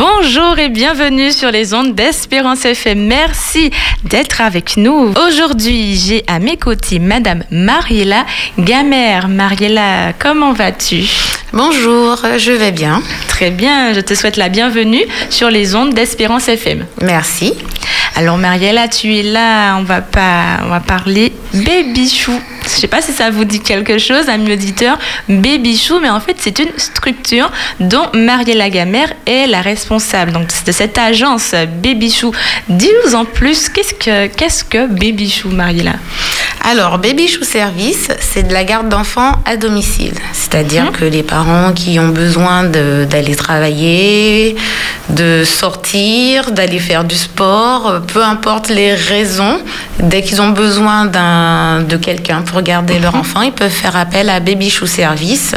Bonjour et bienvenue sur les ondes d'Espérance FM. Merci d'être avec nous. Aujourd'hui, j'ai à mes côtés Madame Mariella Gamère. Mariella, comment vas-tu? Bonjour, je vais bien. Très bien, je te souhaite la bienvenue sur les ondes d'Espérance FM. Merci. Alors Mariella, tu es là, on va pas, on va parler Baby Chou. Je sais pas si ça vous dit quelque chose, ami auditeur, Baby Chou, mais en fait c'est une structure dont Mariella Gamère est la responsable. Donc de cette agence Baby Chou. Dis-nous en plus, qu'est-ce que qu'est-ce que Baby Chou, Mariella? Alors Baby Chou Service, c'est de la garde d'enfants à domicile, c'est-à-dire Mhm. que les parents qui ont besoin d'aller travailler, de sortir, d'aller faire du sport, peu importe les raisons, dès qu'ils ont besoin de quelqu'un pour garder leur enfant, ils peuvent faire appel à Baby Chou Service.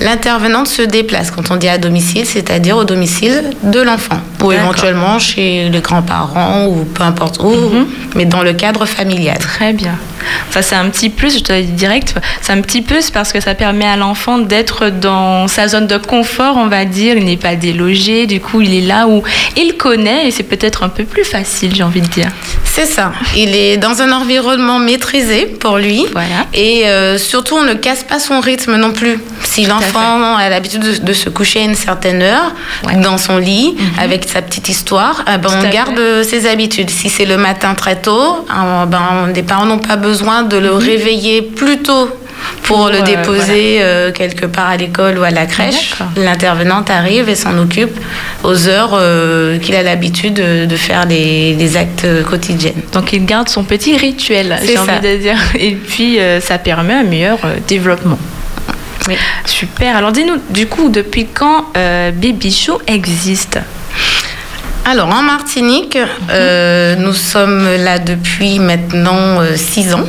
L'intervenante se déplace quand on dit à domicile, c'est-à-dire au domicile de l'enfant ou éventuellement chez les grands-parents ou peu importe où, mais dans le cadre familial. Très bien. Ça, c'est un petit plus, je te le dis direct, c'est un petit plus parce que ça permet à l'enfant d'être dans sa zone de confort, on va dire. Il n'est pas délogé, du coup, il est là où il connaît et c'est peut-être un peu plus facile, j'ai envie de dire. C'est ça. Il est dans un environnement maîtrisé pour lui. Voilà. Et euh, surtout, on ne casse pas son rythme non plus. Si l'enfant a l'habitude de, de se coucher à une certaine heure Ouais. Mhm. dans son lit avec sa petite histoire, eh ben, on garde ses habitudes. Si c'est le matin très tôt, euh, ben, les parents n'ont pas besoin de le réveiller plus tôt pour le euh, déposer euh, quelque part à l'école ou à la crèche. L'intervenante arrive et s'en occupe aux heures euh, qu'il a l'habitude de, de faire les, les actes quotidiens. Donc, il garde son petit rituel, j'ai envie de dire. Et puis, euh, ça permet un meilleur euh, développement. Oui. Super. Alors, dis-nous, du coup, depuis quand euh, Baby Show existe? Alors, en Martinique, euh, nous sommes là depuis maintenant 6 ans.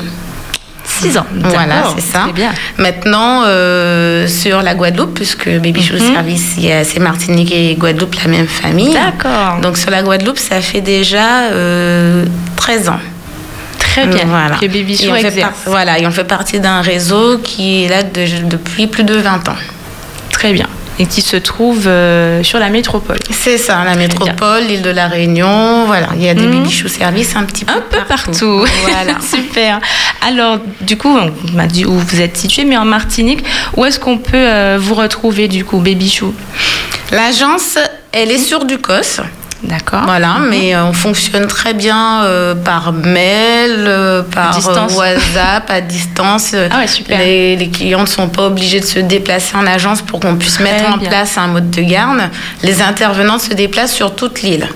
6 ans. Voilà, c'est ça. Bien. Maintenant, euh, sur la Guadeloupe, puisque Baby Show Mhm. Service, c'est Martinique et Guadeloupe, la même famille. D'accord. Donc, sur la Guadeloupe, ça fait déjà euh, 13 ans. Très bien. Voilà. Que Baby Show exerce. par- voilà, et on fait partie d'un réseau qui est là de- depuis plus de 20 ans. Très bien. Et qui se trouve euh, sur la métropole. C'est ça, la métropole, l'île de la Réunion, voilà. Il y a des Mhm. Baby Show Service un petit peu Un peu partout. Voilà. Super. Alors, du coup, on m'a dit où vous êtes situé, mais en Martinique, où est-ce qu'on peut euh, vous retrouver, du coup, Baby Chou? L'agence, elle est sur Ducos. D'accord. Voilà, mais euh, on fonctionne très bien euh, par mail, euh, par WhatsApp, à distance. Ah ouais, super. Les, les clients ne sont pas obligés de se déplacer en agence pour qu'on puisse Très mettre en place un mode de garde. Les intervenants se déplacent sur toute l'île.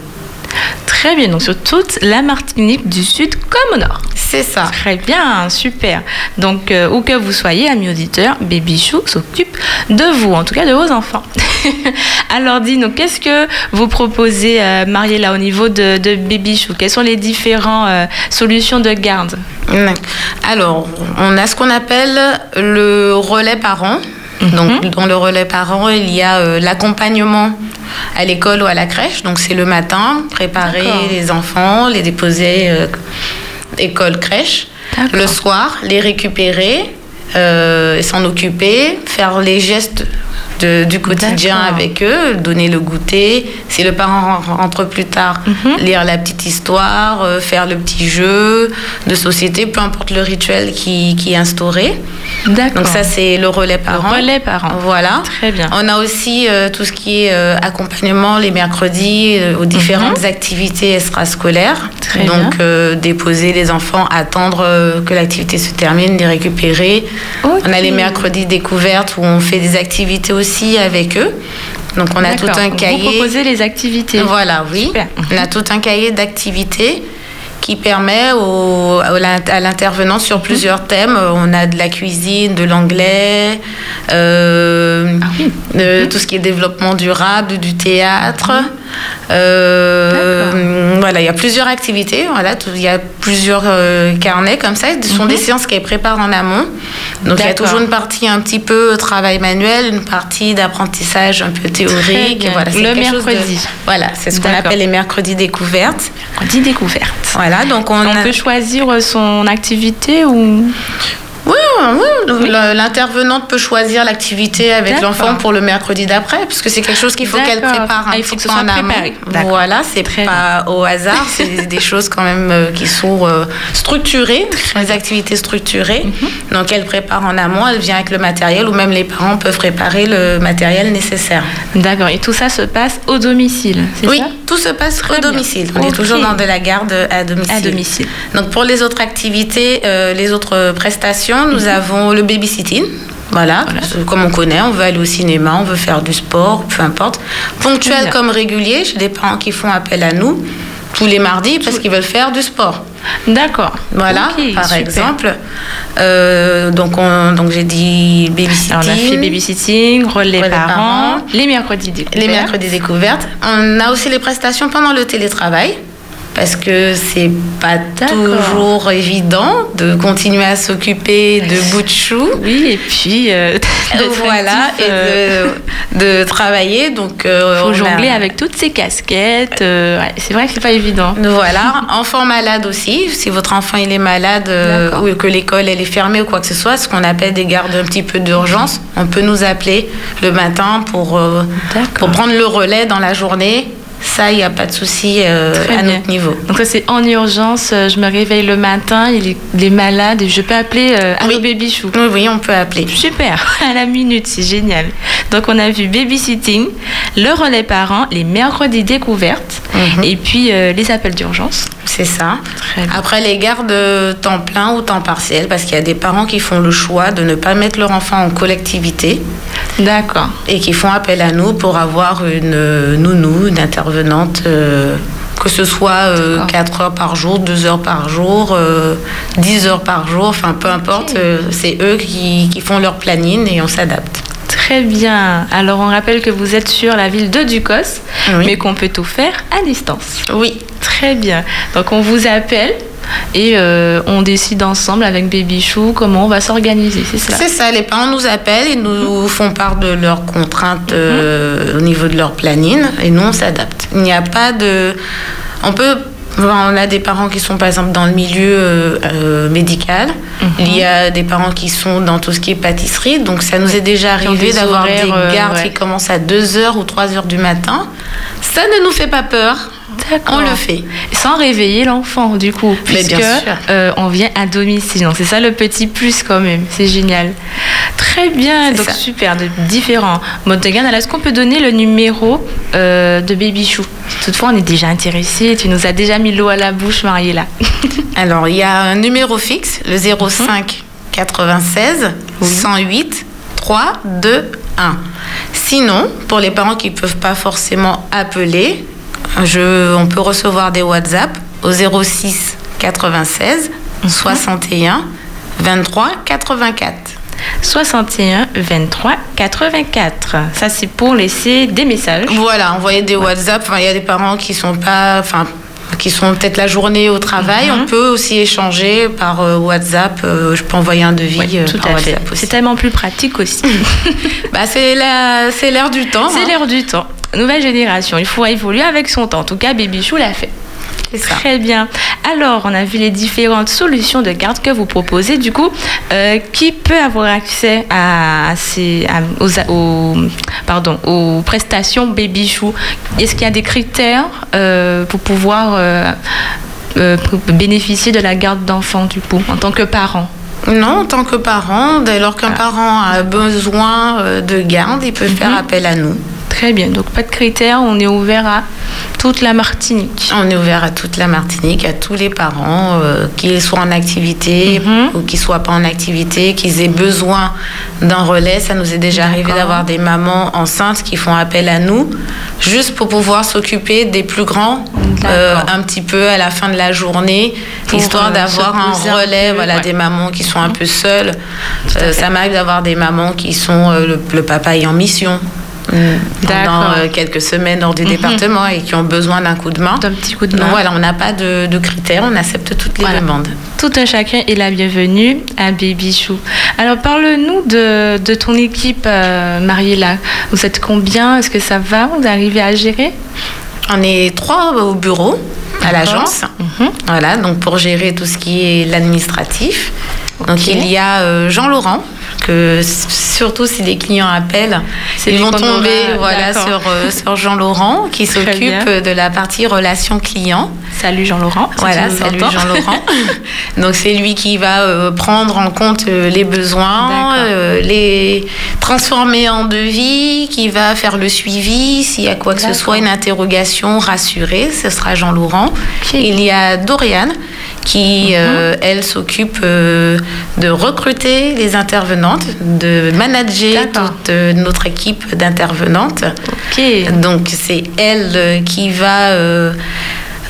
Très bien. Donc, sur toute la Martinique, du sud comme au nord. C'est ça. Très bien, super. Donc, euh, où que vous soyez, amis auditeurs, Baby Chou s'occupe de vous, en tout cas de vos enfants. Alors, dis-nous, qu'est-ce que vous proposez, euh, Mariella, au niveau de, de Baby Chou? Quelles sont les différentes solutions de garde? Alors, on a ce qu'on appelle le relais parent. Mhm. Donc, dans le relais parent, il y a euh, l'accompagnement à l'école ou à la crèche. Donc, c'est le matin, préparer les enfants, les déposer euh, école, crèche. Le soir, les récupérer, euh, s'en occuper, faire les gestes de- du quotidien avec eux, donner le goûter. Si le parent rentre plus tard, Mhm. lire la petite histoire, euh, faire le petit jeu de société, peu importe le rituel qui, qui est instauré. D'accord. Donc ça, c'est le relais Le parent. relais parent. Voilà. Très bien. On a aussi euh, tout ce qui est euh, accompagnement les mercredis euh, aux différentes activités extrascolaires. Mhm. Très Donc bien. euh, déposer les enfants, attendre euh, que l'activité se termine, les récupérer. On a les mercredis découvertes où on fait des activités aussi avec eux. Donc on a tout un Vous cahier. proposez les activités. Voilà, oui. Super. On a tout un cahier d'activités qui permet au- à l'intervenant Mhm. sur plusieurs thèmes. On a de la cuisine, de l'anglais, euh, Ah oui. tout ce qui est développement durable, du théâtre. Euh, voilà, il y a plusieurs activités. Voilà, il y a plusieurs euh, carnets comme ça. Ce sont Mhm. des séances qu'elles préparent en amont. Donc il y a toujours une partie un petit peu travail manuel, une partie d'apprentissage un peu théorique. Voilà, Le de- mercredi. Voilà, c'est ce qu'on appelle les mercredis découvertes. Mercredi découverte. Voilà, donc on, On a- peut choisir son activité ou Oui, oui, l'intervenante peut choisir l'activité avec l'enfant pour le mercredi d'après, puisque c'est quelque chose qu'il faut qu'elle prépare un ah, petit peu en amont. Voilà, c'est pas au hasard, c'est des choses quand même euh, qui sont euh, structurées, des activités structurées. Mhm. Donc elle prépare en amont, elle vient avec le matériel, ou même les parents peuvent préparer le matériel nécessaire. D'accord, et tout ça se passe au domicile, Oui, tout se passe au domicile. On est toujours dans de la garde à domicile. À domicile. Donc pour les autres activités, euh, les autres prestations, nous mhm. Avons le babysitting. Voilà, comme on connaît, on veut aller au cinéma, on veut faire du sport, peu importe. Ponctuel comme régulier, j'ai des parents qui font appel à nous tous les mardis parce qu'ils veulent faire du sport. D'accord. Voilà, par exemple. Euh, donc, donc j'ai dit babysitting. on a fait babysitting, relais, parents, parents, les mercredis découvertes. Les mercredis découvertes. On a aussi les prestations pendant le télétravail parce que c'est pas toujours évident de continuer à s'occuper de bout de chou. Oui, et puis euh, voilà, et euh, de, travailler. Donc, euh, faut jongler avec toutes ces casquettes. Euh, c'est vrai que c'est pas évident. Voilà, enfant malade aussi. Si votre enfant il est malade ou que l'école elle est fermée ou quoi que ce soit, ce qu'on appelle des gardes un petit peu d'urgence, on peut nous appeler le matin pour pour prendre le relais dans la journée ça, il n'y a pas de souci euh, à notre niveau. Donc ça, c'est en urgence. Euh, je me réveille le matin, il est, malade et je peux appeler euh, oui. Baby Chou. Oui, oui, on peut appeler. Super, à la minute, c'est génial. Donc on a vu babysitting, le relais parents, les mercredis découvertes mhm. et puis les appels d'urgence. C'est ça. Après, les gardes temps plein ou temps partiel, parce qu'il y a des parents qui font le choix de ne pas mettre leur enfant en collectivité. D'accord. Et qui font appel à nous pour avoir une nounou, une intervenante. Euh, que ce soit 4 euh, heures par jour, 2 heures par jour, 10 euh, heures par jour, enfin peu importe, c'est eux qui, qui, font leur planning et on s'adapte. Très bien. Alors on rappelle que vous êtes sur la ville de Ducos, mais qu'on peut tout faire à distance. Oui. Très bien. Donc on vous appelle et euh, on décide ensemble avec Baby Chou comment on va s'organiser, c'est ça? C'est ça, les parents nous appellent et nous font part de leurs contraintes euh, au niveau de leur planning et nous on s'adapte. Il n'y a pas de... On peut on a des parents qui sont par exemple dans le milieu euh, médical. Mhm. Il y a des parents qui sont dans tout ce qui est pâtisserie. Donc ça nous est déjà arrivé d'avoir des gardes qui commencent à 2h ou 3h du matin. Ça ne nous fait pas peur. On le fait. Sans réveiller l'enfant, du coup, puisque euh, on vient à domicile. c'est ça le petit plus quand même. C'est génial. Très bien. Donc super, de différents modes de garde. est-ce qu'on peut donner le numéro euh, de Baby Chou? Toutefois, on est déjà intéressé. Tu nous as déjà mis l'eau à la bouche, Mariella. Alors, il y a un numéro fixe, le 05 96 108 3 2 1. Sinon, pour les parents qui ne peuvent pas forcément appeler, je, on peut recevoir des WhatsApp au 06 96 61 23 84. 61 23 84. Ça, c'est pour laisser des messages. Voilà, envoyer des WhatsApp. il y a des parents qui sont pas, enfin, qui sont peut-être la journée au travail. Mhm. On peut aussi échanger par euh, WhatsApp. Euh, je peux envoyer un devis euh, tout à WhatsApp C'est tellement plus pratique aussi. bah, c'est l'air du temps. C'est hein. l'air du temps nouvelle génération. Il faut évoluer avec son temps. En tout cas, Baby Chou l'a fait. Très bien. Alors, on a vu les différentes solutions de garde que vous proposez. Du coup, euh, qui peut avoir accès à, ces, aux, pardon, aux prestations Baby Chou? Est-ce qu'il y a des critères euh, pour pouvoir euh, bénéficier de la garde d'enfant, du coup, en tant que parent? Non, en tant que parent, dès lors qu'un ah. parent a besoin de garde, il peut faire mhm. appel à nous. Très bien, donc pas de critères, on est ouvert à toute la Martinique. On est ouvert à toute la Martinique, à tous les parents, euh, qu'ils soient en activité mhm. ou qu'ils soient pas en activité, qu'ils aient besoin d'un relais. Ça nous est déjà arrivé d'avoir des mamans enceintes qui font appel à nous, juste pour pouvoir s'occuper des plus grands euh, un petit peu à la fin de la journée, histoire euh, d'avoir un relais, voilà, des mamans qui sont un peu seules. ça m'arrive d'avoir des mamans qui sont le, papa est en mission pendant euh, quelques semaines hors du mhm. département et qui ont besoin d'un coup de main. D'un petit coup de main. voilà, on n'a pas de, critères, on accepte toutes les demandes. Tout un chacun est la bienvenue à Baby Chou. Alors parle-nous de, de, ton équipe, euh, Mariella. Vous êtes combien? Est-ce que ça va? Vous arrivez à gérer? On est trois au bureau, à l'agence. Mhm. Voilà, donc pour gérer tout ce qui est l'administratif. Donc il y a Jean Laurent que surtout si les clients appellent, ils vont tomber voilà, sur, euh, sur Jean Laurent qui s'occupe de la partie relation client. Salut Jean Laurent. voilà, salut Jean Laurent. Donc c'est lui qui va euh, prendre en compte euh, les besoins, les transformer en devis, qui va faire le suivi, s'il y a quoi que ce soit, une interrogation, rassurer, ce sera Jean Laurent. Il y a Doriane qui, mhm. elle, s'occupe de recruter les intervenantes, de manager toute notre équipe d'intervenantes. Donc c'est elle qui va euh,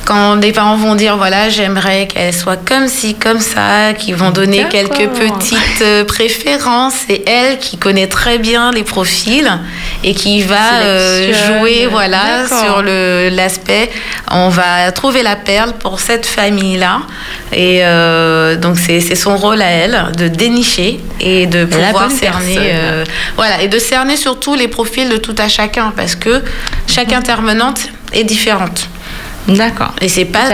quand des parents vont dire voilà j'aimerais qu'elle soit comme ci comme ça qui vont donner quelques petites euh, préférences. C'est elle qui connaît très bien les profils et qui va euh, jouer voilà sur le l'aspect on va trouver la perle pour cette famille là et euh, donc c'est son rôle à elle de dénicher et de pouvoir cerner voilà et de cerner surtout les profils de tout à chacun parce que chaque mhm. intervenante est différente D'accord. Et c'est pas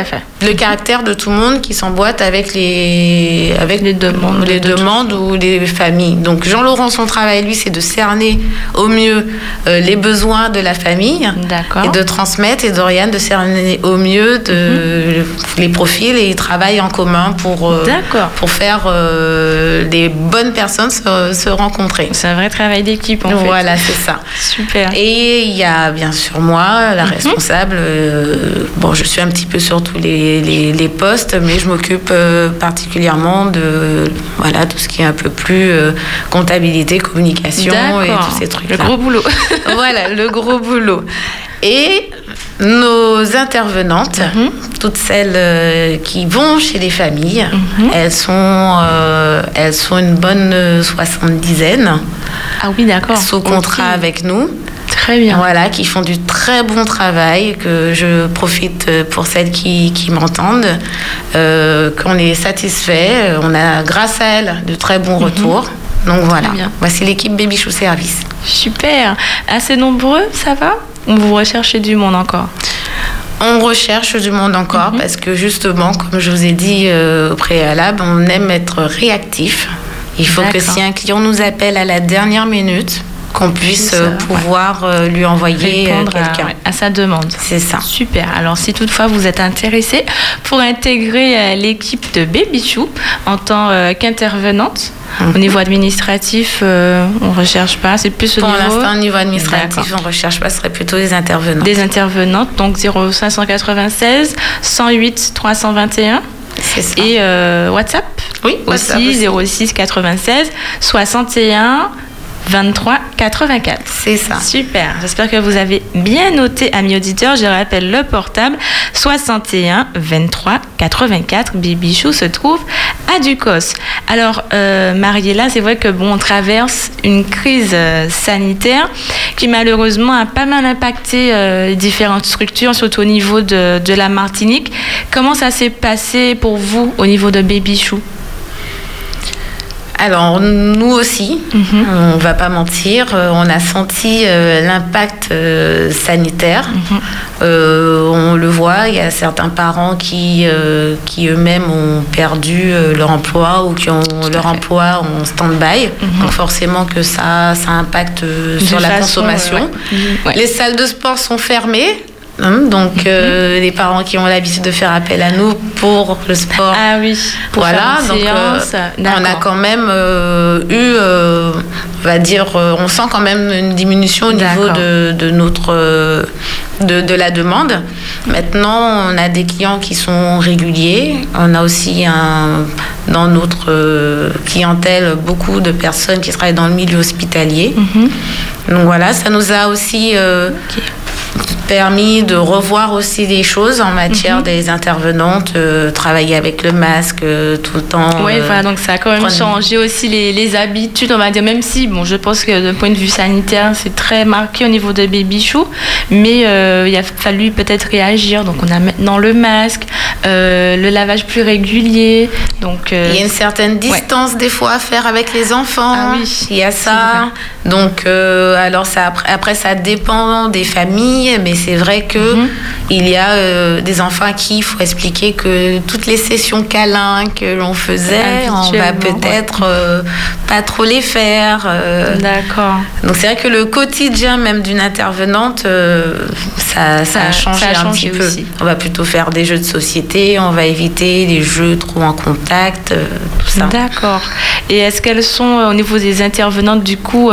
le caractère de tout le monde qui s'emboîte avec les, avec les demandes, les demandes ou les familles. Donc Jean-Laurent, son travail, lui, c'est de cerner au mieux euh, les besoins de la famille et de transmettre, et Dorian de cerner au mieux de, mhm. les profils et ils travaillent en commun pour, euh, pour faire euh, des bonnes personnes se, se rencontrer. C'est un vrai travail d'équipe en fait. Voilà, c'est ça. Super. Et il y a bien sûr moi, la mhm. responsable Bon, je suis un petit peu sur tous les, les, postes, mais je m'occupe euh, particulièrement de voilà, tout ce qui est un peu plus euh, comptabilité, communication et tous ces trucs-là. Le gros boulot. voilà, le gros boulot. Et nos intervenantes, mhm. toutes celles euh, qui vont chez les familles, mhm. elles, sont, elles sont une bonne soixante-dizaine. Ah oui, d'accord. Sous contrat avec nous. Très bien. Voilà, qui font du très bon travail, que je profite pour celles qui, qui m'entendent, euh, qu'on est satisfait. On a, grâce à elles, de très bons mhm. retours. Donc voilà, voici l'équipe Baby Show Service. Super. Assez nombreux, ça va? Ou vous recherchez du monde encore? On recherche du monde encore mhm. parce que justement, comme je vous ai dit euh, au préalable, on aime être réactif. Il faut que si un client nous appelle à la dernière minute, qu'on puisse euh, pouvoir euh, lui envoyer euh, quelqu'un. À, sa demande. C'est ça. Super. Alors, si toutefois vous êtes intéressé pour intégrer l'équipe de Baby Chou en tant qu'intervenante, au mhm. niveau administratif, on ne recherche pas, c'est plus au Pour niveau... Pour l'instant, au niveau administratif, on ne recherche pas, ce serait plutôt des intervenants. Des intervenantes, donc 0596 108 321. Ça. Et WhatsApp Oui, WhatsApp aussi, aussi, 06 96 61 23 84. C'est ça. Super. J'espère que vous avez bien noté, amis auditeurs. Je rappelle le portable 61 23 84. Bibichou se trouve à Ducos. Alors, euh, Mariella, c'est vrai que bon, on traverse une crise euh, sanitaire qui malheureusement a pas mal impacté euh, différentes structures, surtout au niveau de, de la Martinique. Comment ça s'est passé pour vous au niveau de Baby alors, nous aussi, mhm. on ne va pas mentir, euh, on a senti euh, l'impact euh, sanitaire. Mhm. on le voit, il y a certains parents qui, qui eux-mêmes ont perdu leur emploi ou qui ont leur emploi en stand-by. Mhm. Donc, forcément que ça, ça impacte sur la consommation. Les salles de sport sont fermées. Hein, donc, euh, les parents qui ont l'habitude de faire appel à nous pour le sport. Ah oui, pour voilà. donc, euh, on a quand même euh, eu, on va dire, on sent quand même une diminution au niveau de, de notre, de, de, la demande. Maintenant, on a des clients qui sont réguliers. On a aussi un, dans notre clientèle beaucoup de personnes qui travaillent dans le milieu hospitalier. Mhm. Donc voilà, ça nous a aussi permis de revoir aussi des choses en matière mhm. des intervenantes, euh, travailler avec le masque euh, tout le temps. Oui, voilà, donc ça a quand même changé aussi les, les, habitudes, on va dire, même si, bon, je pense que d'un point de vue sanitaire, c'est très marqué au niveau de Baby Chou, mais euh, il a fallu peut-être réagir. Donc on a maintenant le masque, le lavage plus régulier. Donc, il y a une certaine distance des fois à faire avec les enfants. Ah oui, il y a ça. Donc, alors ça, après, ça dépend des familles, mais c'est vrai que mhm. Il y a euh, des enfants à qui il faut expliquer que toutes les sessions câlins que l'on faisait, on va peut-être euh, pas trop les faire. euh. D'accord. Donc c'est vrai que le quotidien même d'une intervenante, ça, ça, a changé ça a un petit peu. On va plutôt faire des jeux de société, on va éviter les jeux trop en contact, tout ça. D'accord. Et est-ce qu'elles sont, au niveau des intervenantes, du coup,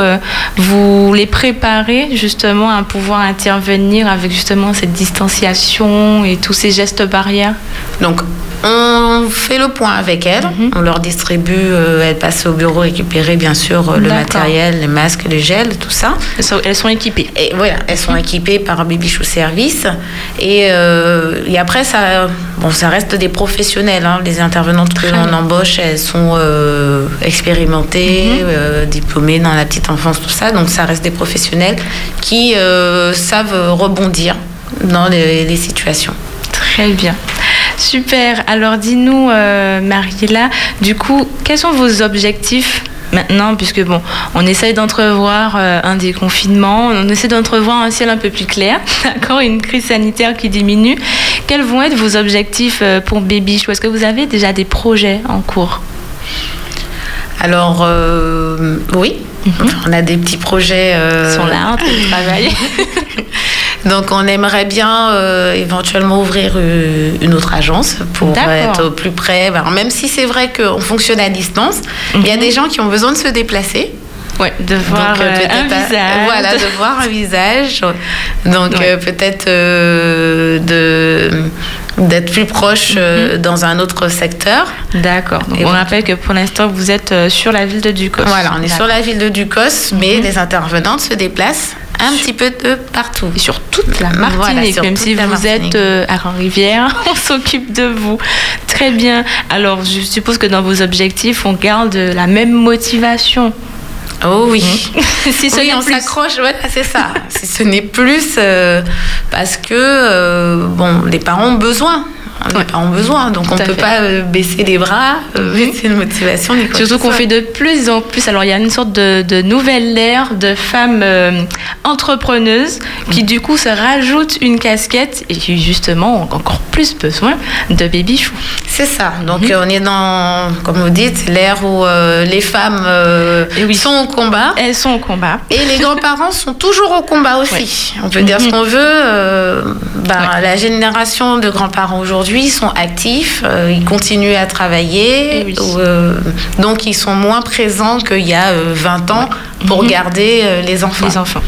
vous les préparez justement à pouvoir intervenir avec justement cette distanciation et tous ces gestes barrières? Donc, on fait le point avec elles, Mhm. on leur distribue, euh, elles passent au bureau récupérer bien sûr euh, le matériel, les masques, les gels, tout ça. elles sont, elles sont équipées. Et voilà, elles sont équipées par Baby Chou Service. Et, euh, et après, ça, bon, ça reste des professionnels. hein. Les intervenantes que l'on embauche, elles sont expérimentées, Mhm. diplômées dans la petite enfance, tout ça. Donc, ça reste des professionnels qui savent rebondir dans les, les situations. Très bien. Super. Alors dis-nous, euh, Mariella, du coup, quels sont vos objectifs maintenant? Puisque bon, on essaye d'entrevoir euh, un déconfinement, on essaie d'entrevoir un ciel un peu plus clair, d'accord, une crise sanitaire qui diminue. Quels vont être vos objectifs euh, pour Baby Chou Est-ce que vous avez déjà des projets en cours? Alors, euh, oui, on a des petits projets. Ils sont là, travailler. Donc on aimerait bien euh, éventuellement ouvrir euh, une autre agence pour être au plus près. Ben, même si c'est vrai qu'on fonctionne à distance, il y a Mhm. des gens qui ont besoin de se déplacer. Ouais, de voir Donc, euh, un visage. Voilà, de voir un visage. Donc Ouais. euh, peut-être de d'être plus proche euh, dans un autre secteur. D'accord. Donc Et on donc- rappelle que pour l'instant, vous êtes euh, sur la ville de Ducos. Voilà, on est sur la ville de Ducos, mais Mhm. les intervenantes se déplacent un petit peu de partout. Et sur toute la Martinique, même si vous êtes euh, à Grand-Rivière, on s'occupe de vous. Très bien. Alors, je suppose que dans vos objectifs, on garde la même motivation. Oh oui. si ce oui, n'est on plus. s'accroche, voilà, c'est ça. si ce n'est plus euh, parce que euh, bon, les parents ont besoin. Ouais. besoin, donc on ne peut fait. pas euh, baisser les bras, euh, baisser une motivation. ni Surtout qu'on fait de plus en plus. Alors, il y a une sorte de, de nouvelle ère de femmes euh, entrepreneuses qui, du coup, se rajoutent une casquette et qui, justement, encore plus besoin de baby chou. C'est ça. Donc Mhm. euh, on est dans, comme vous dites, l'ère où euh, les femmes euh, Et oui. sont au combat. Elles sont au combat. Et les grands-parents sont toujours au combat aussi. On peut dire ce Mhm. qu'on veut. euh, ben, Ouais. La génération de grands-parents aujourd'hui sont actifs, ils continuent à travailler. Oui. donc ils sont moins présents qu'il y a euh, 20 ans pour Mhm. garder les enfants. Les enfants.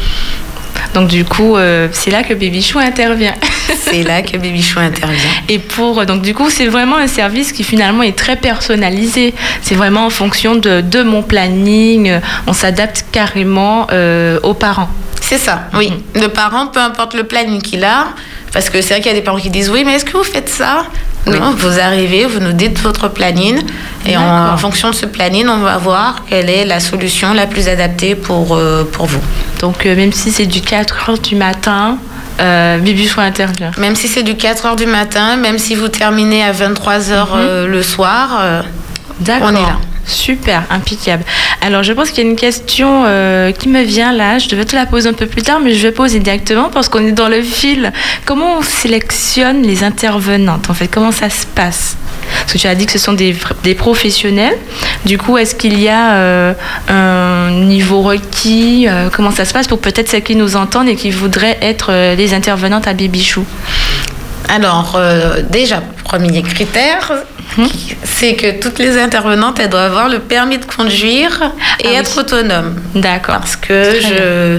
Donc, du coup, euh, c'est là que baby chou intervient. C'est là que Baby Chou intervient. Et pour donc du coup c'est vraiment un service qui finalement est très personnalisé. C'est vraiment en fonction de, de mon planning. On s'adapte carrément euh, aux parents. C'est ça, oui. Mhm. Le parent, peu importe le planning qu'il a, parce que c'est vrai qu'il y a des parents qui disent oui, mais est-ce que vous faites ça? Oui. Non, vous arrivez, vous nous dites votre planning, et en, fonction de ce planning, on va voir quelle est la solution la plus adaptée pour, euh, pour vous. Donc euh, même si c'est du 4 heures du matin, euh, Bibi Chou intervient. Même si c'est du 4 heures du matin, même si vous terminez à 23 heures Mhm. euh, le soir. On est là. Super, impeccable. Alors, je pense qu'il y a une question euh, qui me vient là. Je devais te la poser un peu plus tard, mais je vais poser directement parce qu'on est dans le fil. Comment on sélectionne les intervenantes En fait, comment ça se passe? Parce que tu as dit que ce sont des, professionnels. Du coup, est-ce qu'il y a euh, un niveau requis? Euh, Comment ça se passe pour peut-être celles qui nous entendent et qui voudraient être les intervenantes à Bibichou? Alors euh, déjà, premier critère, Mhm. c'est que toutes les intervenantes, elles doivent avoir le permis de conduire et Ah oui. être autonomes. D'accord. Parce que je,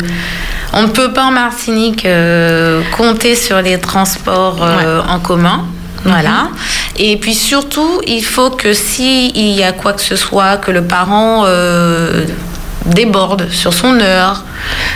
on ne peut pas en Martinique euh, compter sur les transports euh, en commun. Voilà. Et puis surtout, il faut que si il y a quoi que ce soit, que le parent déborde sur son heure,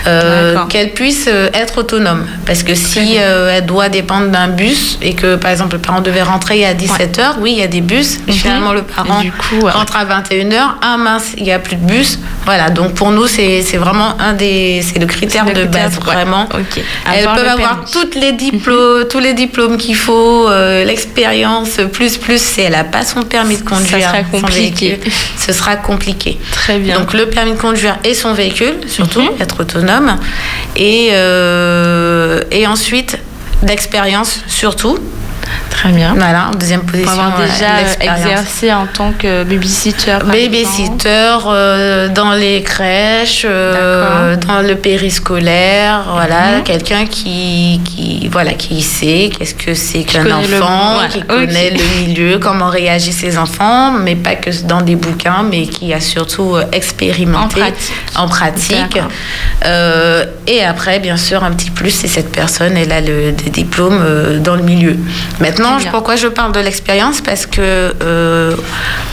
euh, qu'elle puisse euh, être autonome. Parce que si euh, elle doit dépendre d'un bus et que par exemple le parent devait rentrer à 17h, oui, il y a des bus, Mhm. finalement le parent Et du coup, ouais. rentre à 21h, ah mince, il n'y a plus de bus. Voilà, donc pour nous, c'est vraiment un des. C'est le critère de critère, base, ouais. vraiment. Ok. Elles Avoir peuvent avoir toutes les diplômes, tous les diplômes qu'il faut, euh, l'expérience, plus, plus, si elle n'a pas son permis de Ça conduire, sera compliqué. véhicule, ce sera compliqué. Très bien. Donc le permis de conduire et son véhicule, surtout, Mhm. être autonome. Et, euh, et ensuite, d'expérience surtout. Très bien. Voilà, en deuxième position. Pour avoir déjà exercé en tant que babysitter. Babysitter euh, dans les crèches, euh, dans le périscolaire, voilà, mhm. quelqu'un qui, qui, voilà, qui sait qu'est-ce que c'est qu'un enfant, qui connaît le milieu, comment réagissent ses enfants, mais pas que dans des bouquins, mais qui a surtout euh, expérimenté en pratique. et après, bien sûr, un petit plus, c'est cette personne, elle a le, des diplômes dans le milieu. Maintenant, pourquoi je parle de l'expérience? Parce que euh,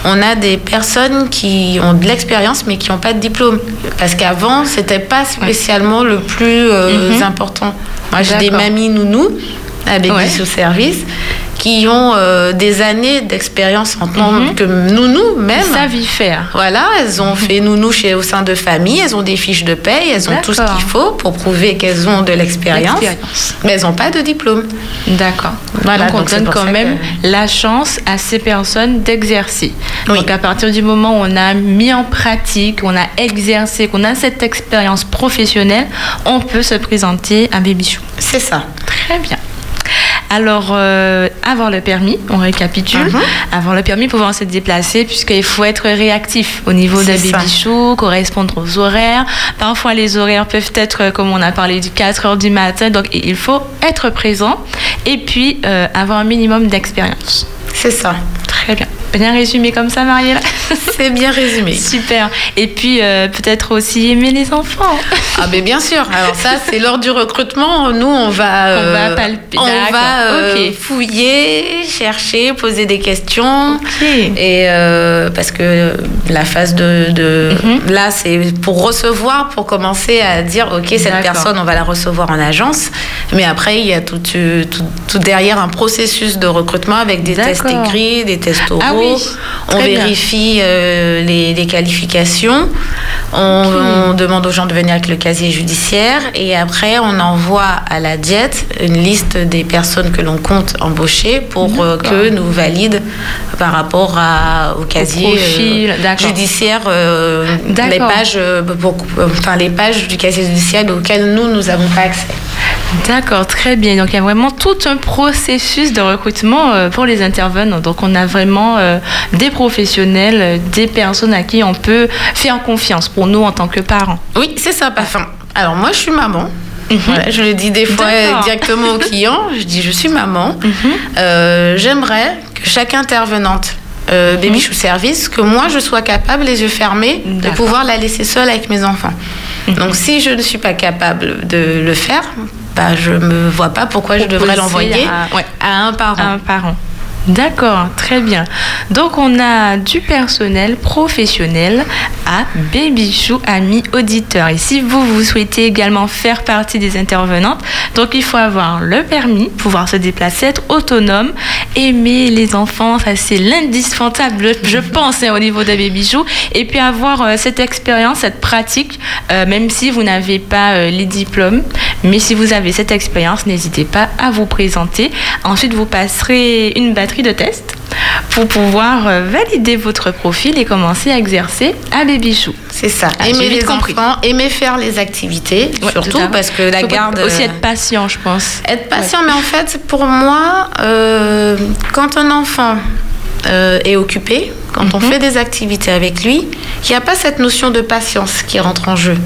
on a des personnes qui ont de l'expérience mais qui n'ont pas de diplôme. Parce qu'avant, c'était pas spécialement le plus euh, mhm. important. Moi, j'ai des mamies nounous avec des sous-services qui ont euh, des années d'expérience en tant mhm. que nounou même. Ils savent y faire. Voilà, elles ont fait nounou chez, au sein de famille, elles ont des fiches de paye, elles ont tout ce qu'il faut pour prouver qu'elles ont de l'expérience, mais elles n'ont pas de diplôme. D'accord. Voilà, donc on donne quand même la chance à ces personnes d'exercer. Donc à partir du moment où on a mis en pratique, on a exercé, qu'on a cette expérience professionnelle, on peut se présenter à Baby C'est ça. Très bien. Alors, euh, avoir le permis, on récapitule. Mhm. Avoir le permis, pouvoir se déplacer, puisqu'il faut être réactif au niveau d'un baby show, correspondre aux horaires. Parfois, les horaires peuvent être, comme on a parlé, du 4 heures du matin. Donc, il faut être présent et puis euh, avoir un minimum d'expérience. C'est ça. Très bien. Bien résumé comme ça, Marielle C'est bien résumé. Super. Et puis, euh, peut-être aussi aimer les enfants. Ah, mais bien sûr. Alors, ça, c'est lors du recrutement. Nous, on va, on va, euh, on va euh, fouiller, chercher, poser des questions. Et parce que la phase de. Mhm. Là, c'est pour recevoir, pour commencer à dire OK, cette personne, on va la recevoir en agence. Mais après, il y a tout, tout, derrière un processus de recrutement avec des tests écrits, des tests oraux. Ah on vérifie euh, les, qualifications. On, demande aux gens de venir avec le casier judiciaire et après on envoie à la diète une liste des personnes que l'on compte embaucher pour euh, que nous valide par rapport au casier euh, judiciaire les pages enfin les pages du casier judiciaire auxquelles nous nous n'avons pas accès. D'accord, très bien. Donc il y a vraiment tout un processus de recrutement euh, pour les intervenants. Donc on a vraiment euh, des professionnels, euh, des personnes à qui on peut faire confiance pour nous en tant que parents. Oui, c'est ça, Parfum. Alors moi je suis maman. Mhm. je le dis des fois directement aux clients. Je dis je suis maman. Mhm. J'aimerais que chaque intervenante Baby mhm. Chou Service, que moi je sois capable, les yeux fermés, de pouvoir la laisser seule avec mes enfants. Donc si je ne suis pas capable de le faire, bah, je ne me vois pas pourquoi je devrais l'envoyer à, un parent. À un parent. D'accord, très bien. Donc on a du personnel professionnel à Baby Chou, amis auditeurs. Et si vous, vous souhaitez également faire partie des intervenantes, donc il faut avoir le permis, pouvoir se déplacer, être autonome, aimer les enfants, ça c'est l'indispensable, je pense, hein, au niveau de Baby Chou. Et puis avoir euh, cette expérience, cette pratique, euh, même si vous n'avez pas euh, les diplômes, mais si vous avez cette expérience, n'hésitez pas à vous présenter. Ensuite, vous passerez une batterie de test pour pouvoir euh, valider votre profil et commencer à exercer à Babychou. C'est ça. Ah, aimer les enfants, aimer faire les activités, surtout parce que la garde. Aussi être patient, je pense. Être patient, mais en fait, pour moi, euh, quand un enfant euh, est occupé, quand on mhm. fait des activités avec lui, il n'y a pas cette notion de patience qui rentre en jeu.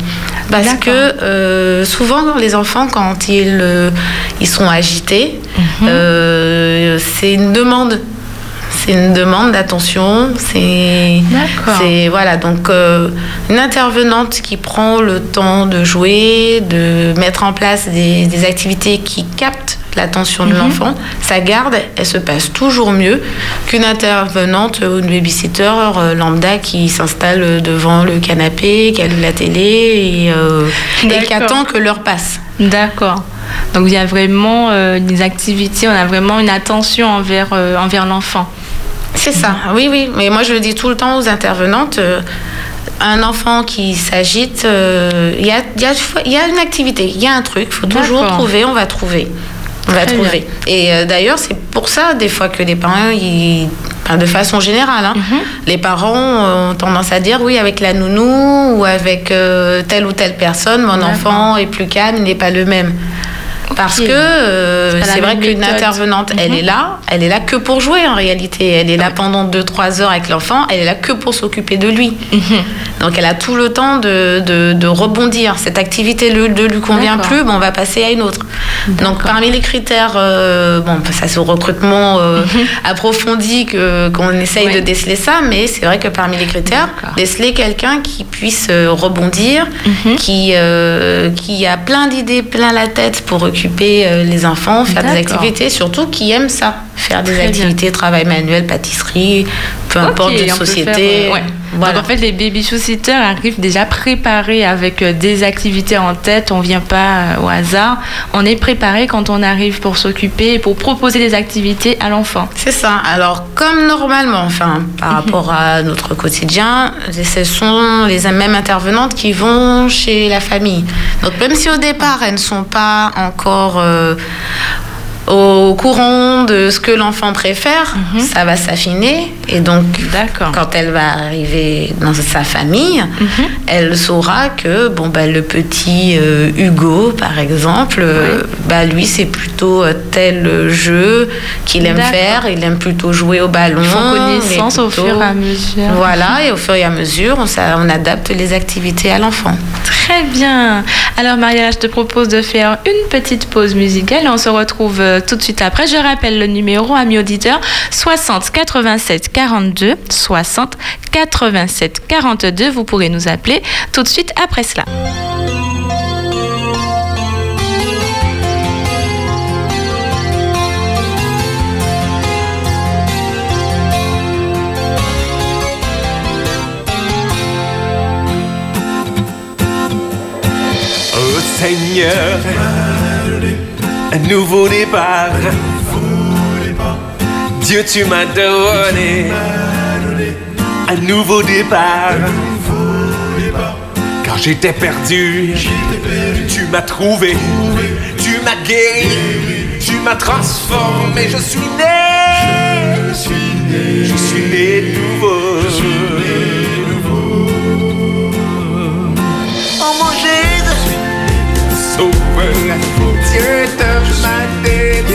Parce que euh, souvent, les enfants, quand ils, euh, ils sont agités, mhm. c'est une demande c'est une demande d'attention. C'est, c'est voilà donc une intervenante qui prend le temps de jouer, de mettre en place des, des activités qui captent l'attention de mhm. l'enfant, sa garde, elle se passe toujours mieux qu'une intervenante ou une babysitter euh, lambda qui s'installe devant le canapé, qui allume la télé et, euh, qui attend que l'heure passe. D'accord. Donc il y a vraiment euh, des activités, on a vraiment une attention envers, envers l'enfant. C'est ça, oui, oui. Mais moi je le dis tout le temps aux intervenantes un enfant qui s'agite, il y, a, y, a, une activité, il y a un truc, il faut toujours trouver, on va trouver. On va trouver. Et euh, d'ailleurs, c'est pour ça, des fois, que les parents, ils, de façon générale, hein, mhm. les parents ont tendance à dire oui, avec la nounou ou avec euh, telle ou telle personne, mon enfant est plus calme, il n'est pas le même. Parce que euh, c'est vrai qu'une intervenante, elle est mhm. là, elle est là que pour jouer en réalité. Elle est là pendant 2-3 heures avec l'enfant, elle est là que pour s'occuper de lui. Mhm. Donc elle a tout le temps de, de, rebondir. Cette activité ne lui convient plus, bon, on va passer à une autre. Donc parmi les critères, euh, bon, ça c'est au recrutement euh, mhm. approfondi qu'on essaye de déceler ça, mais c'est vrai que parmi les critères, déceler quelqu'un qui puisse rebondir, qui, qui a plein d'idées, plein la tête pour occuper euh, les enfants, faire des activités, surtout qui aiment ça, faire des activités, travail manuel, pâtisserie, peu importe de société. Euh, Donc en fait, les baby sitters arrivent déjà préparés avec euh, des activités en tête. On vient pas au hasard. On est préparé quand on arrive pour s'occuper, pour proposer des activités à l'enfant. C'est ça. Alors comme normalement, enfin par mhm. rapport à notre quotidien, ce sont les mêmes intervenantes qui vont chez la famille. Donc même si au départ elles ne sont pas encore euh, au courant de ce que l'enfant préfère, mhm. ça va s'affiner. Et donc, quand elle va arriver dans sa famille, mhm. elle saura que bon, bah, le petit euh, Hugo, par exemple, euh, bah, lui, c'est plutôt euh, tel jeu qu'il aime faire. Il aime plutôt jouer au ballon. connaissance au fur et à mesure. Voilà, et au fur et à mesure, on, on adapte les activités à l'enfant. Très bien. Alors, Maria, je te propose de faire une petite pause musicale on se retrouve tout de suite après. Je rappelle le numéro, ami auditeur, 60 87 42 60 87 42. Vous pourrez nous appeler tout de suite après cela. Seigneur. Un nouveau départ. Dieu, tu m'as donné un nouveau départ. Quand j'étais perdu, tu m'as trouvé, tu m'as guéri, tu m'as transformé. Je suis né, je suis né,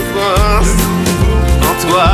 délivrance. En toi,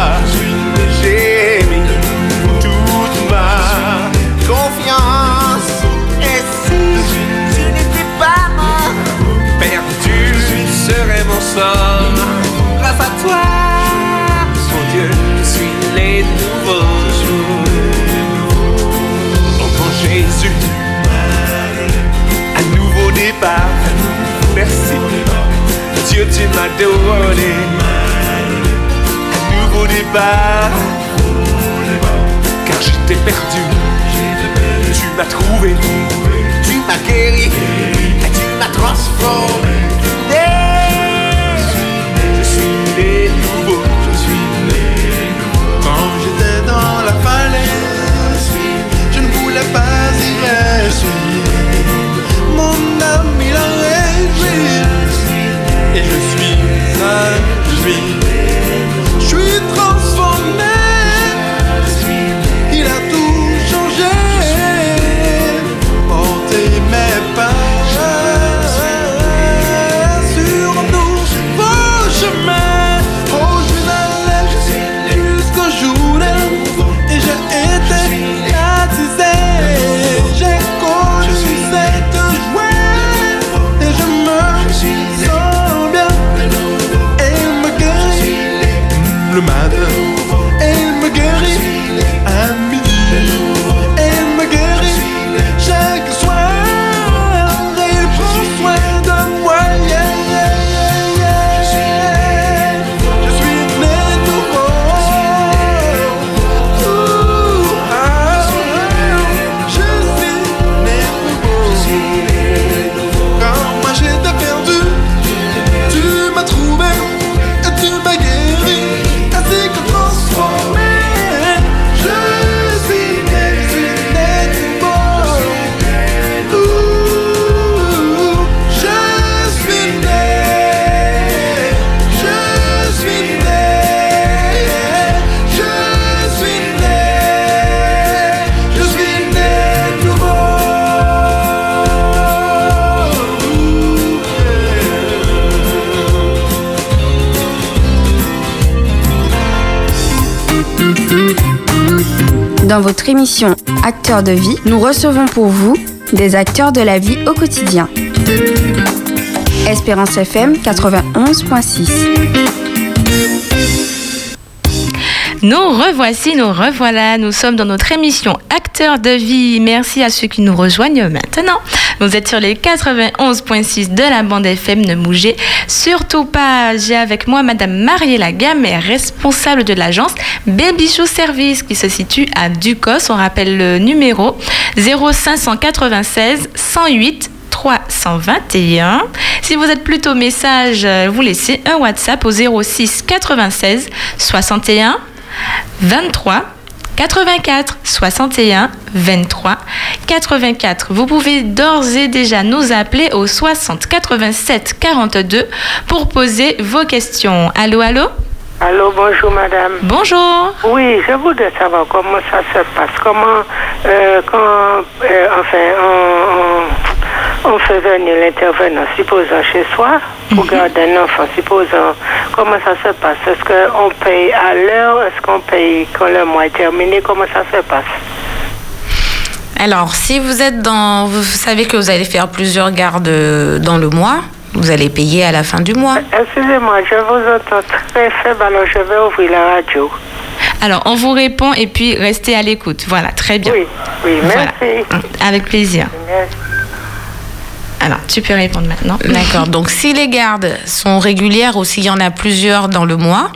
guéris, ami. Dans votre émission Acteurs de vie, nous recevons pour vous des acteurs de la vie au quotidien. Espérance FM 91.6. Nous revoici, nous revoilà. Nous sommes dans notre émission Acteurs de vie. Merci à ceux qui nous rejoignent maintenant. Vous êtes sur les 91.6 de la bande FM. Ne bougez surtout pas. J'ai avec moi Madame Mariella Gamet, responsable de l'agence Baby Shoe Service qui se situe à Ducos. On rappelle le numéro 0596 108 321. Si vous êtes plutôt message, vous laissez un WhatsApp au 06 96 61 23 84 61 23 84. Vous pouvez d'ores et déjà nous appeler au 60 87 42 pour poser vos questions. Allô, allô? Allô, bonjour madame. Bonjour. Oui, je voudrais savoir comment ça se passe. Comment, euh, quand, euh, enfin, on, on fait venir l'intervenant, supposons chez soi, pour garder un enfant, supposons, comment ça se passe Est-ce qu'on paye à l'heure? Est-ce qu'on paye quand le mois est terminé? Comment ça se passe? Alors, si vous êtes dans. Vous savez que vous allez faire plusieurs gardes euh, dans le mois, vous allez payer à la fin du mois. Excusez-moi, je vous entends très faible, alors je vais ouvrir la radio. Alors, on vous répond et puis restez à l'écoute. Voilà, très bien. Oui, oui, Voilà. merci. Avec plaisir. Merci. Alors, tu peux répondre maintenant. D'accord. Donc, si les gardes sont régulières ou s'il y en a plusieurs dans le mois,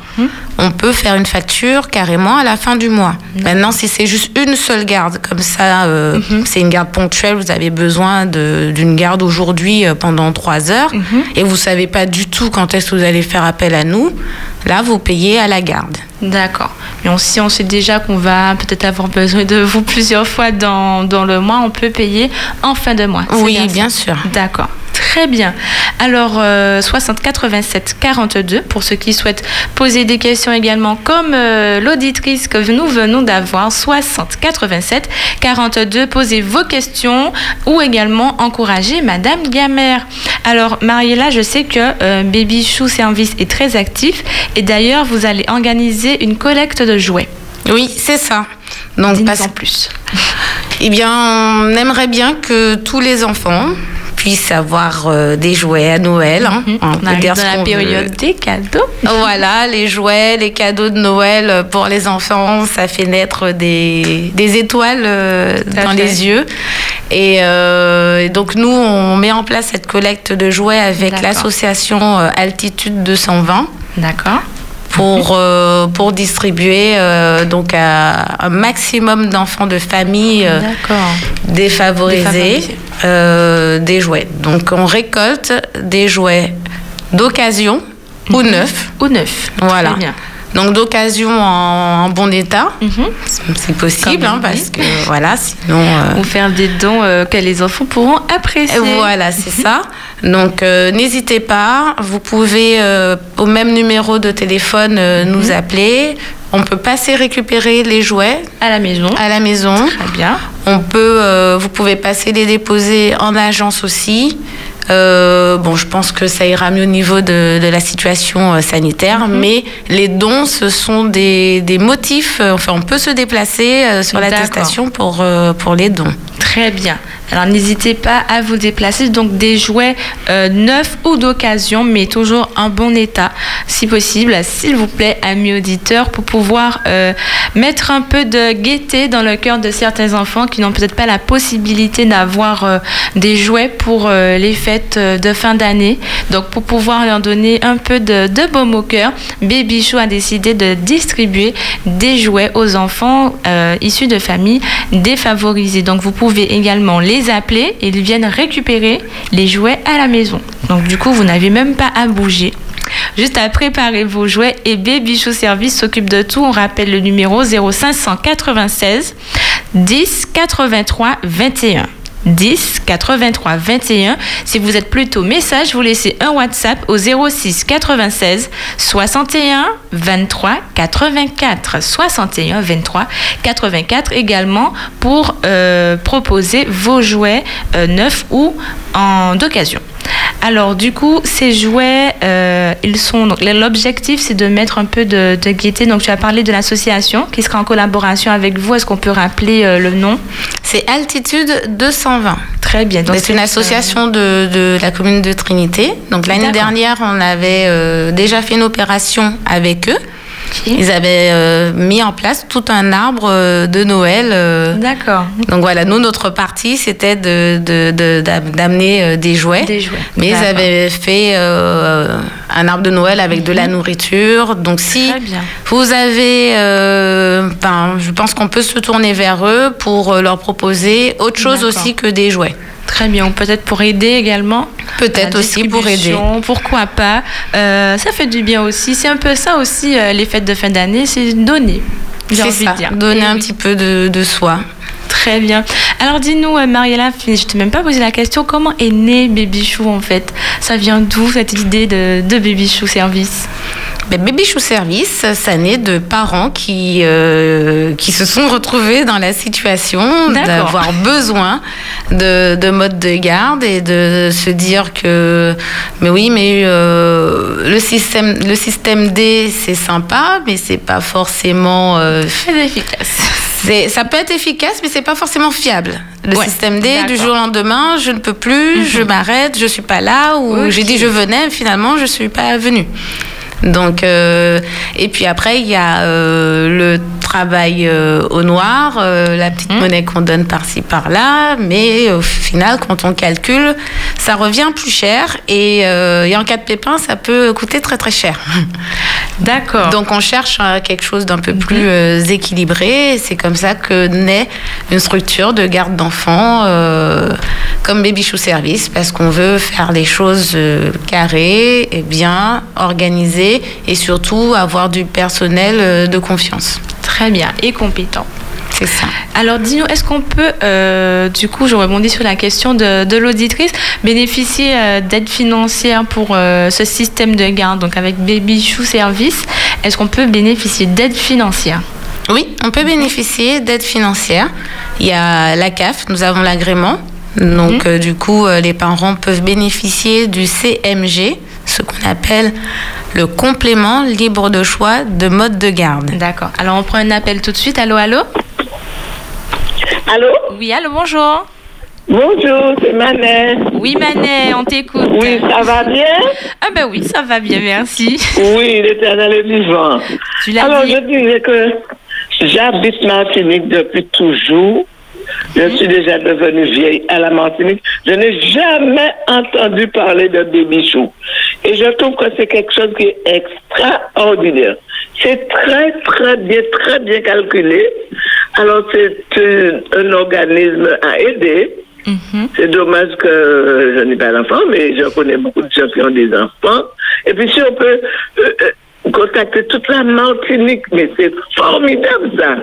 on peut faire une facture carrément à la fin du mois. Maintenant, si c'est juste une seule garde, comme ça, euh, c'est une garde ponctuelle, vous avez besoin d'une garde aujourd'hui euh, pendant trois heures et vous savez pas du tout quand est-ce que vous allez faire appel à nous, là, vous payez à la garde. D'accord. Mais on, si on sait déjà qu'on va peut-être avoir besoin de vous plusieurs fois dans, dans le mois, on peut payer en fin de mois. Oui, bien sûr. D'accord. Très bien. Alors, euh, 60 87 42 pour ceux qui souhaitent poser des questions également, comme euh, l'auditrice que nous venons d'avoir, 60 87 42. Posez vos questions ou également encouragez Madame Gamère. Alors, Mariella, je sais que euh, Baby Shoe Service est très actif et d'ailleurs, vous allez organiser une collecte de jouets. Oui, c'est ça. Donc, parce en plus. Eh bien, on aimerait bien que tous les enfants avoir euh, des jouets à Noël. hein. On On peut arrive dire dans ce la période des cadeaux. veut. Voilà, les jouets, les cadeaux de Noël pour les enfants, ça fait naître des, des étoiles euh, dans fait. les yeux. Et, euh, et donc, nous, on met en place cette collecte de jouets avec l'association euh, Altitude 220 D'accord. Pour, euh, pour distribuer euh, donc à un maximum d'enfants de famille euh, défavorisés des jouets. Donc on récolte des jouets d'occasion ou neufs. Ou neuf. Voilà. Très bien. Donc d'occasion en, en bon état, Mhm. c'est possible hein, parce que voilà, sinon. euh, Ou faire des dons euh, que les enfants pourront apprécier. Voilà, c'est ça. Donc, euh, n'hésitez pas. Vous pouvez, euh, au même numéro de téléphone, euh, Mhm. nous appeler. On peut passer récupérer les jouets À la maison. à la maison. Très bien. On peut, euh, vous pouvez passer les déposer en agence aussi. Euh, bon, je pense que ça ira mieux au niveau de, de la situation euh, sanitaire, Mhm. mais les dons, ce sont des, des motifs. enfin, on peut se déplacer euh, sur l'attestation pour, euh, pour les dons. Très bien. Alors n'hésitez pas à vous déplacer. Donc des jouets euh, neufs ou d'occasion, mais toujours en bon état, si possible, s'il vous plaît, amis auditeurs, pour pouvoir euh, mettre un peu de gaieté dans le cœur de certains enfants qui n'ont peut-être pas la possibilité d'avoir euh, des jouets pour les fêtes de fin d'année. Donc pour pouvoir leur donner un peu de, de baume au cœur, Baby Show a décidé de distribuer des jouets aux enfants issus de familles défavorisées. Donc vous pouvez également les appeler et ils viennent récupérer les jouets à la maison. Donc du coup, vous n'avez même pas à bouger. Juste à préparer vos jouets et Baby Show Service s'occupe de tout. On rappelle le numéro 0596 10 83 21. 10 83 21. Si vous êtes plutôt message, vous laissez un WhatsApp au 06 96 61 23 84. 61 23 84 également pour euh, proposer vos jouets euh, neufs ou en d'occasion. Alors, du coup, ces jouets, euh, ils sont. donc, L'objectif, c'est de mettre un peu de, de gaieté. Donc, tu as parlé de l'association qui sera en collaboration avec vous. Est-ce qu'on peut rappeler euh, le nom? C'est Altitude 220. Très bien. Donc, C'est une euh, association de, de la commune de Trinité. Donc l'année dernière, on avait euh, déjà fait une opération avec eux. Ils avaient euh, mis en place tout un arbre euh, de Noël. euh. D'accord. donc voilà, nous, notre partie, c'était de, de- de- d'am- d'amener euh, des jouets. Des jouets. Mais ils avaient fait un arbre de Noël avec de la nourriture. Donc si vous avez, ben, je pense qu'on peut se tourner vers eux pour leur proposer autre chose aussi que des jouets. Très bien. Peut-être pour aider également. Peut-être aussi pour aider. Pourquoi pas Euh, Ça fait du bien aussi. C'est un peu ça aussi, euh, les fêtes de fin d'année, c'est donner. C'est ça, dire. donner Eh un oui. petit peu de, de soi. Très bien. Alors dis-nous, euh, Mariella, je t'ai même pas posé la question, comment est né Baby Chou en fait? Ça vient d'où cette idée de, de Baby Chou Service? Ben, Baby Chou Service, ça naît de parents qui, euh, qui se sont retrouvés dans la situation d'avoir besoin de, de mode de garde et de se dire que, mais oui, mais euh, le, système, le système D, c'est sympa, mais c'est pas forcément. euh, Très efficace. C'est- ça peut être efficace, mais c'est pas forcément fiable. Le Ouais, système D, du jour au lendemain, je ne peux plus, je m'arrête, je suis pas là, ou j'ai dit je venais, finalement, je suis pas venue. Donc, euh, et puis après, il y a euh, le travail euh, au noir, euh, la petite Mhm. monnaie qu'on donne par-ci par-là, mais au final, quand on calcule, ça revient plus cher et, euh, et en cas de pépin, ça peut coûter très très cher. D'accord. Donc on cherche euh, quelque chose d'un peu plus euh, équilibré. C'est comme ça que naît une structure de garde d'enfants euh, comme Baby Chou Service parce qu'on veut faire les choses euh, carrées et bien organisées et surtout avoir du personnel euh, de confiance. Très bien. Et compétent. C'est ça. Alors dis-nous, est-ce qu'on peut, euh, du coup, je rebondis sur la question de, de l'auditrice, bénéficier euh, d'aide financière pour euh, ce système de garde, donc avec Baby Chou Service, est-ce qu'on peut bénéficier d'aide financière Oui, on peut bénéficier d'aide financière. Il y a la CAF, nous avons l'agrément. Donc, euh, du coup, les parents peuvent bénéficier du CMG, ce qu'on appelle le complément libre de choix de mode de garde. D'accord. Alors on prend un appel tout de suite. Allô, allô Allô Oui, allô, bonjour. Bonjour, c'est Manet. Oui, Manet, on t'écoute. Oui, ça va bien Ah ben oui, ça va bien, merci. Oui, l'éternel est vivant. Tu l'as Alors, dit. je disais que j'habite Martinique depuis toujours. Je suis déjà devenue vieille à la Martinique. Je n'ai jamais entendu parler de Baby Chou. Et je trouve que c'est quelque chose qui est extraordinaire. C'est très, très bien, très bien calculé. Alors, c'est un organisme à aider. Mhm. C'est dommage que je n'ai pas d'enfants, mais je connais beaucoup de gens qui ont des enfants. Et puis si on peut euh, euh, contacter toute la Martinique, mais c'est formidable ça.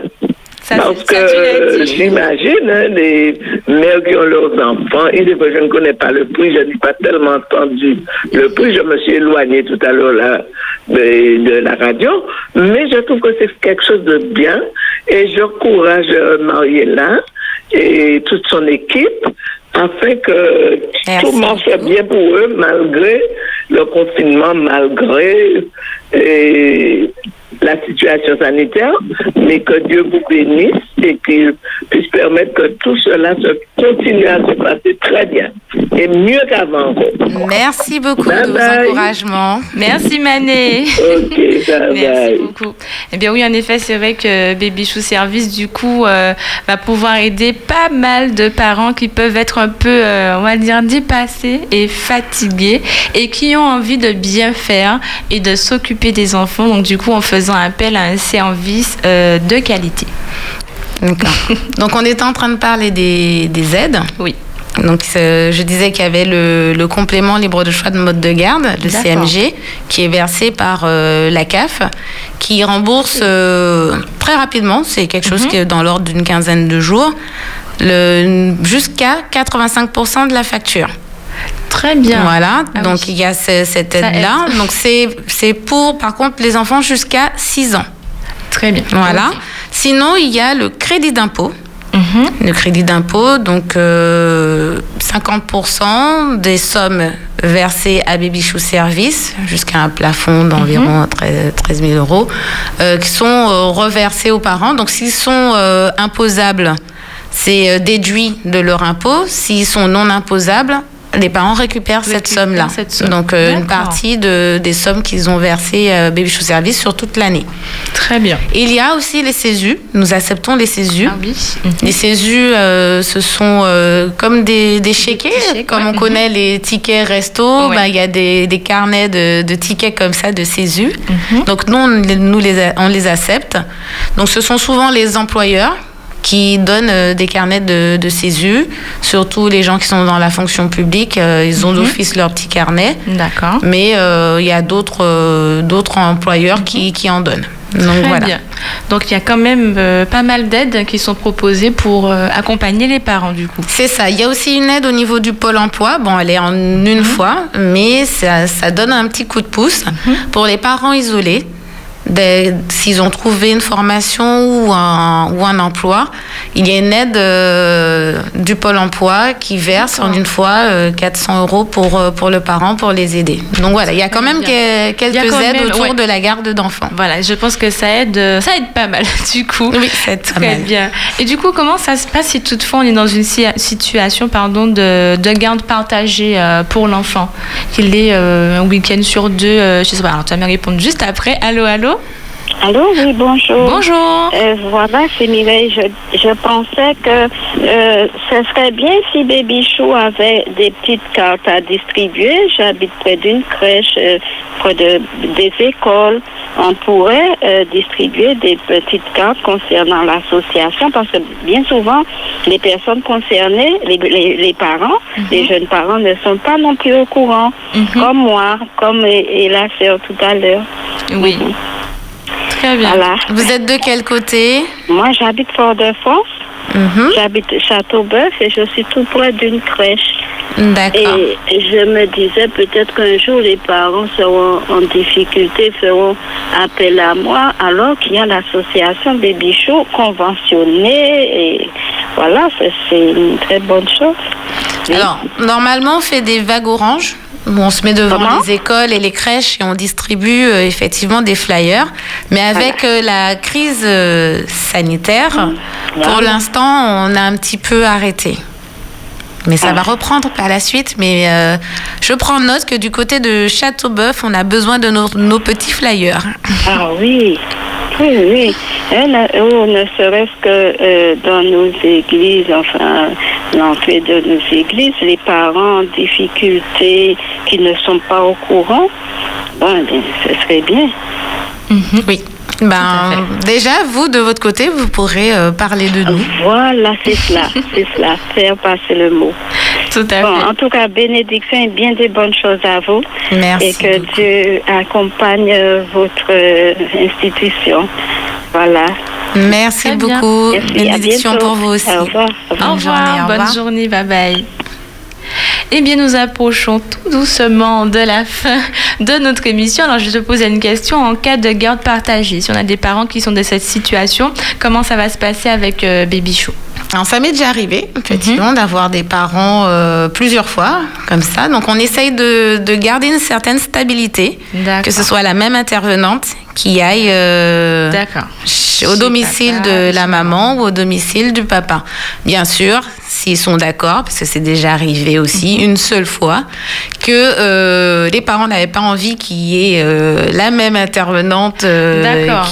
Ça, Parce que j'imagine hein, les mères qui ont leurs enfants, et des fois je ne connais pas le prix, je n'ai pas tellement entendu le prix, je me suis éloignée tout à l'heure là de, de la radio, mais je trouve que c'est quelque chose de bien et j'encourage euh, Mariella et toute son équipe afin que Merci tout marche bien pour eux malgré le confinement, malgré euh, la situation sanitaire, mais que Dieu vous bénisse et qu'il puisse permettre que tout cela se continue à se passer très bien et mieux qu'avant. Merci beaucoup Bye de vos bye. encouragements. Merci. Ok, bye Merci beaucoup. Eh bien oui, en effet, c'est vrai que Baby Chou Service, du coup, euh, va pouvoir aider pas mal de parents qui peuvent être un peu, euh, on va dire, dépassés et fatigués et qui ont envie de bien faire et de s'occuper des enfants. Donc du coup, en faisant appel à un service euh, de qualité. D'accord. Donc, on était en train de parler des, des aides. Oui. Donc, je disais qu'il y avait le, le complément libre de choix de mode de garde, le. CMG, qui est versé par euh, la CAF, qui rembourse euh, très rapidement, c'est quelque chose Mhm. qui est dans l'ordre d'une quinzaine de jours, jusqu'à 85% de la facture. Très bien. Voilà, Ah donc oui. il y a ce- cette aide-là. aide. Donc, c'est pour, par contre, les enfants jusqu'à 6 ans. Très bien. Voilà. Sinon, il y a le crédit d'impôt. Mhm. Le crédit d'impôt, donc euh, 50% des sommes versés à Baby Chou Service jusqu'à un plafond d'environ 13 13 000 euros, euh, qui sont euh, reversés aux parents. Donc s'ils sont euh, imposables, c'est euh, déduit de leur impôt. S'ils sont non imposables, les parents récupèrent cette somme-là. somme. Donc euh, une partie de, des sommes qu'ils ont versées à Baby Chou Service sur toute l'année. Très bien. Il y a aussi les CESU. Nous acceptons les CESU. Ah oui. Les CESU, euh, ce sont euh, comme des, des chéquiers, chèques, comme ouais. on connaît les tickets resto. Ouais. bah, Il y a des, des carnets de, de tickets comme ça, de CESU. Mhm. Donc nous, on, nous les, on les accepte. Donc ce sont souvent les employeurs qui donnent euh, des carnets de, de CESU, surtout les gens qui sont dans la fonction publique, euh, ils ont Mhm. d'office leur petit carnet, D'accord. mais euh, il y a d'autres d'autres employeurs qui, qui en donnent. Donc Mhm. Très voilà. bien. Donc il y a quand même euh, pas mal d'aides qui sont proposées pour euh, accompagner les parents du coup. C'est ça. Il y a aussi une aide au niveau du pôle emploi. Bon, elle est en une fois, mais ça, ça donne un petit coup de pouce pour les parents isolés. S'ils ont trouvé une formation ou un, ou un emploi, il y a une aide euh, du pôle emploi qui verse en une fois euh, 400 euros pour, euh, pour le parent pour les aider. Donc voilà, il y a quand même que- quelques quand aides même, autour ouais. de la garde d'enfants. Voilà, je pense que ça aide, euh, ça aide pas mal du coup. Oui, c'est pas Très mal. bien. Et du coup, comment ça se passe si toutefois on est dans une si- situation pardon, de, de garde partagée euh, pour l'enfant? Qu'il est euh, un week-end sur deux, euh, je sais pas, alors tu vas me répondre juste après. Allô, allô? Allô, oui, bonjour. Bonjour Euh, voilà, c'est Mireille. Je, je pensais que euh, ce serait bien si Baby Chou avait des petites cartes à distribuer. J'habite près d'une crèche, euh, près de, des écoles. On pourrait distribuer des petites cartes concernant l'association parce que bien souvent, les personnes concernées, les, les, les parents, les jeunes parents ne sont pas non plus au courant, comme moi, comme et, et la sœur tout à l'heure. Oui. Très bien. Voilà. Vous êtes de quel côté? Moi, j'habite Fort-de-France. Mhm. J'habite Châteauboeuf et je suis tout près d'une crèche. D'accord. Et je me disais peut-être qu'un jour les parents seront en difficulté, feront appel à moi, alors qu'il y a l'association Baby Show conventionnée. Et voilà, c'est une très bonne chose. Oui. Alors, normalement, on fait des vagues oranges. Où On se met devant Comment les écoles et les crèches et on distribue euh, effectivement des flyers. Mais avec euh, la crise euh, sanitaire, pour l'instant, on a un petit peu arrêté. Mais ça va reprendre par la suite. Mais je prends note que du côté de Châteauboeuf, on a besoin de nos, nos petits flyers. Ah oui, oui, oui. Là, oh, ne serait-ce que euh, dans nos églises, enfin, l'entrée de nos églises, les parents en difficulté qui ne sont pas au courant, bon, ce serait bien. Oui. Ben, déjà, vous, de votre côté, vous pourrez euh, parler de nous. Voilà, c'est cela, c'est cela, faire passer le mot. Tout à Bon, fait. en tout cas, bénédiction et bien des bonnes choses à vous. Merci Et que beaucoup. Dieu accompagne euh, votre euh, institution. Voilà. Merci Très beaucoup. Merci, Bénédiction pour vous aussi. Au revoir. Au Bonne revoir, journée, au bonne revoir. journée, bye bye. Eh bien, nous approchons tout doucement de la fin de notre émission. Alors, je te pose une question. En cas de garde partagée, si on a des parents qui sont dans cette situation, comment ça va se passer avec euh, Baby Chou Alors, ça m'est déjà arrivé, effectivement, Mhm. d'avoir des parents euh, plusieurs fois, comme ça. Donc, on essaye de, de garder une certaine stabilité, que ce soit la même intervenante qui aille euh, au domicile papa, de la maman ou au domicile du papa. Bien sûr, s'ils sont d'accord, parce que c'est déjà arrivé aussi Mhm. une seule fois, que euh, les parents n'avaient pas envie qu'il y ait euh, la même intervenante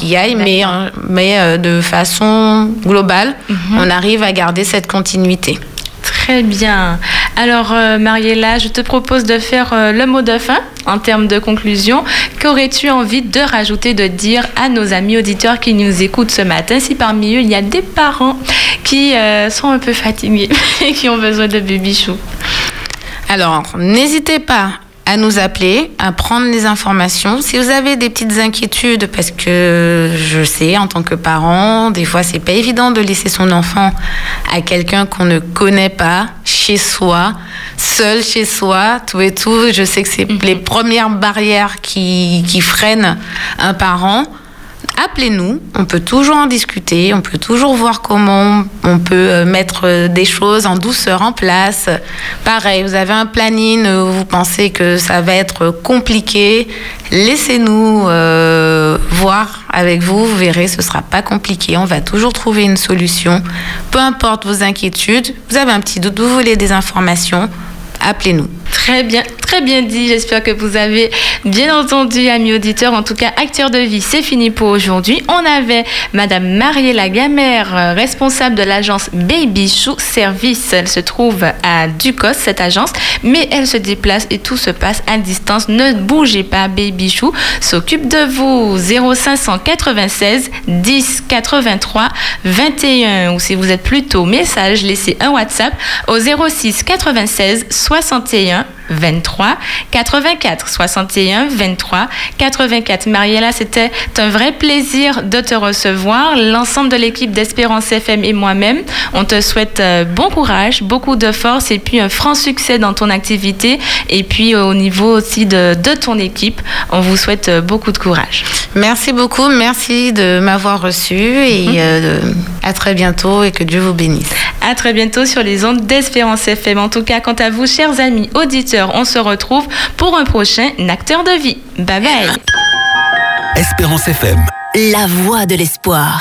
qui aille, mais, mais de façon globale, Mhm. on arrive à garder cette continuité. Très bien. Alors, euh, Mariella, je te propose de faire euh, le mot de fin en termes de conclusion. Qu'aurais-tu envie de rajouter, de dire à nos amis auditeurs qui nous écoutent ce matin? Si parmi eux il y a des parents qui euh, sont un peu fatigués et qui ont besoin de baby chou Alors, n'hésitez pas à nous appeler, à prendre les informations. Si vous avez des petites inquiétudes, parce que je sais, en tant que parent, des fois, c'est pas évident de laisser son enfant à quelqu'un qu'on ne connaît pas, chez soi, seul chez soi, tout et tout. Je sais que c'est les premières barrières qui, qui freinent un parent. Appelez-nous. On peut toujours en discuter. On peut toujours voir comment on peut euh, mettre euh, des choses en douceur en place. Pareil, vous avez un planning, euh, vous pensez que ça va être compliqué. Laissez-nous voir avec vous. Vous verrez, ce sera pas compliqué. On va toujours trouver une solution. Peu importe vos inquiétudes. Vous avez un petit doute, vous voulez des informations, appelez-nous. Très bien, très bien dit. J'espère que vous avez bien entendu, amis auditeurs. En tout cas, acteur de vie, c'est fini pour aujourd'hui. On avait Madame Mariella Gamère, responsable de l'agence Baby Chou Service. Elle se trouve à Ducos, cette agence, mais elle se déplace et tout se passe à distance. Ne bougez pas, Baby Chou s'occupe de vous. 0596 10 83 21 ou si vous êtes plutôt message, laissez un WhatsApp au 06 96 61 Virginia 23 84 61 23 84. Mariella, c'était un vrai plaisir de te recevoir. L'ensemble de l'équipe d'Espérance FM et moi-même, on te souhaite euh, bon courage, beaucoup de force et puis un franc succès dans ton activité. Et puis euh, au niveau aussi de, de ton équipe, on vous souhaite euh, beaucoup de courage. Merci beaucoup. Merci de m'avoir reçu et euh, à très bientôt et que Dieu vous bénisse. À très bientôt sur les ondes d'Espérance FM. En tout cas, quant à vous, chers amis auditeurs, on se retrouve pour un prochain acteur de vie. Bye bye. Espérance FM. La voix de l'espoir.